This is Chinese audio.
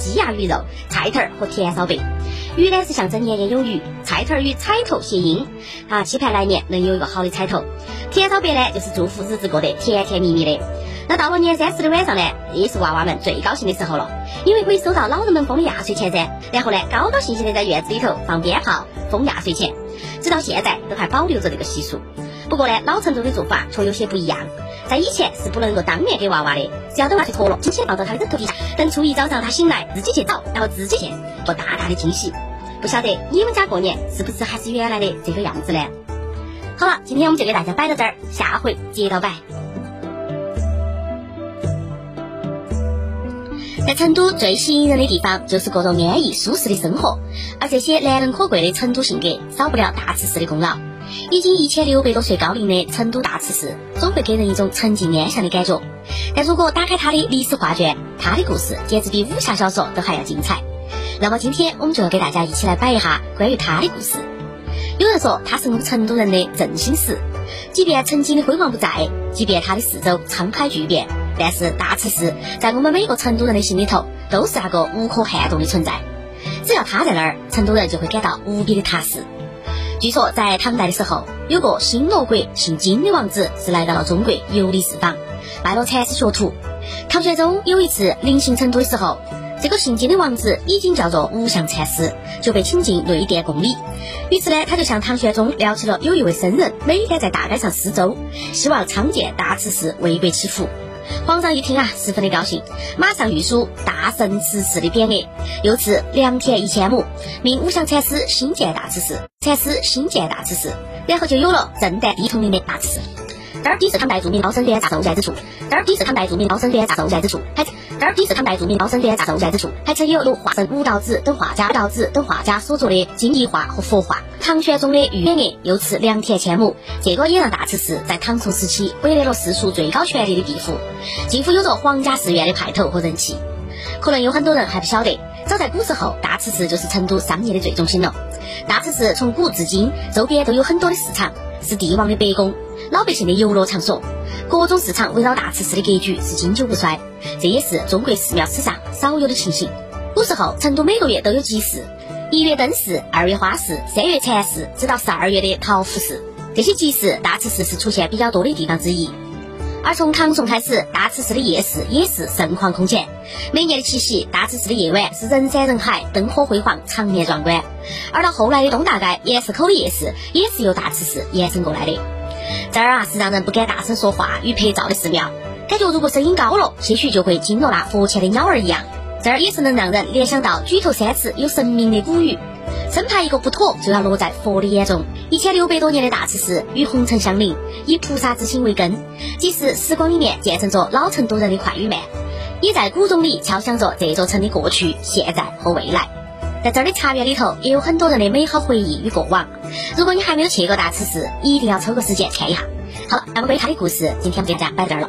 鸡鸭鱼肉、菜头儿和甜烧贝。鱼呢是象征年年有余，菜头儿与彩头谐音，啊，期盼来年能有一个好的彩头。甜烧贝呢就是祝福日子过得甜甜蜜蜜的。那到了年三十的晚上呢，也是娃娃们最高兴的时候了，因为可以收到老人们封的压岁钱噻。然后呢，高高兴兴的在院子里头放鞭炮、封压岁钱，直到现在都还保留着这个习俗。不过呢，老成都的做法却有些不一样。在以前是不能够当面给娃娃的，只要等娃睡脱了，紧紧放到他的枕头底下，等初一早上他醒来自己去找，然后自己现做大大的惊喜。不晓得你们家过年是不是还是原来的这个样子呢？好了，今天我们就给大家摆到这儿，下回接着摆。在成都最吸引人的地方就是各种安逸舒适的生活，而这些难能可贵的成都性格，少不了大慈氏的功劳。已经一千六百多岁高龄的成都大慈寺，总会给人一种沉静安详的感觉。但如果打开他的历史画卷，他的故事简直比武侠小说都还要精彩。那么今天我们就要给大家一起来摆一下关于他的故事。有人说他是我们成都人的正心石，即便曾经的辉煌不在，即便他的四周沧海巨变，但是大慈寺在我们每个成都人的心里头都是那个无可撼动的存在。只要他在那儿，成都人就会感到无比的踏实。据说在唐代的时候，有个新罗国姓金的王子是来到了中国游历四方，拜了禅师学徒。唐玄宗有一次临行成都的时候，这个姓金的王子已经叫做无相禅师，就被请进内殿供礼。于是呢，他就向唐玄宗聊起了有一位僧人每天在大街上施粥，希望昌建大慈寺为国祈福。皇上一听啊，十分的高兴，马上御书大圣慈寺的匾额，又赐良田一千亩，命五香禅师新建大慈寺，禅师新建大慈寺，然后就有了正旦地统领的大慈寺。这儿底是唐代著名高僧元大寿在之处，这儿底是唐代著名高僧元大寿在之处，还这儿底是唐代著名高僧元大寿在之处，还曾有如华生、武道子等画家、道子等画家所作的金艺画和佛画。唐玄宗的御匾额又赐良田千亩，这个也让大慈寺在唐宋时期获得了世俗最高权力的地符，近乎有着皇家寺院的派头和人气。可能有很多人还不晓得，早在古时候，大慈寺就是成都商业的最中心了。大慈寺从古至今，周边都有很多的市场，是帝王的白宫。老百姓的游乐场所，各种市场围绕大慈寺的格局是经久不衰，这也是中国寺庙史上少有的情形。古时候，成都每个月都有集市，一月灯市，二月花市，三月禅市，直到十二月的桃符市。这些集市，大慈寺是出现比较多的地方之一。而从唐宋开始，大慈寺的夜市也是盛况空前。每年的七夕，大慈寺的夜晚是人山人海，灯火辉煌，场面壮观。而到后来的东大街、盐市口的夜市，也是由大慈寺延伸过来的。这儿啊是让人不敢大声说话与拍照的寺庙，感觉如果声音高了，些许就会惊落那佛前的鸟儿一样。这儿也是能让人联想到举头三尺有神明的古语，生怕一个不妥就要落在佛的眼中。一千六百多年的大慈寺与红尘相邻，以菩萨之心为根，即使时光里面见证着老成都人的快与慢，也在古钟里敲响着这座城的过去、现在和未来。在这儿的茶园里头，也有很多人的美好回忆与过往。如果你还没有去过大慈寺，一定要抽个时间看一下。好了，那么关于他的故事，今天我们就这样摆这儿了。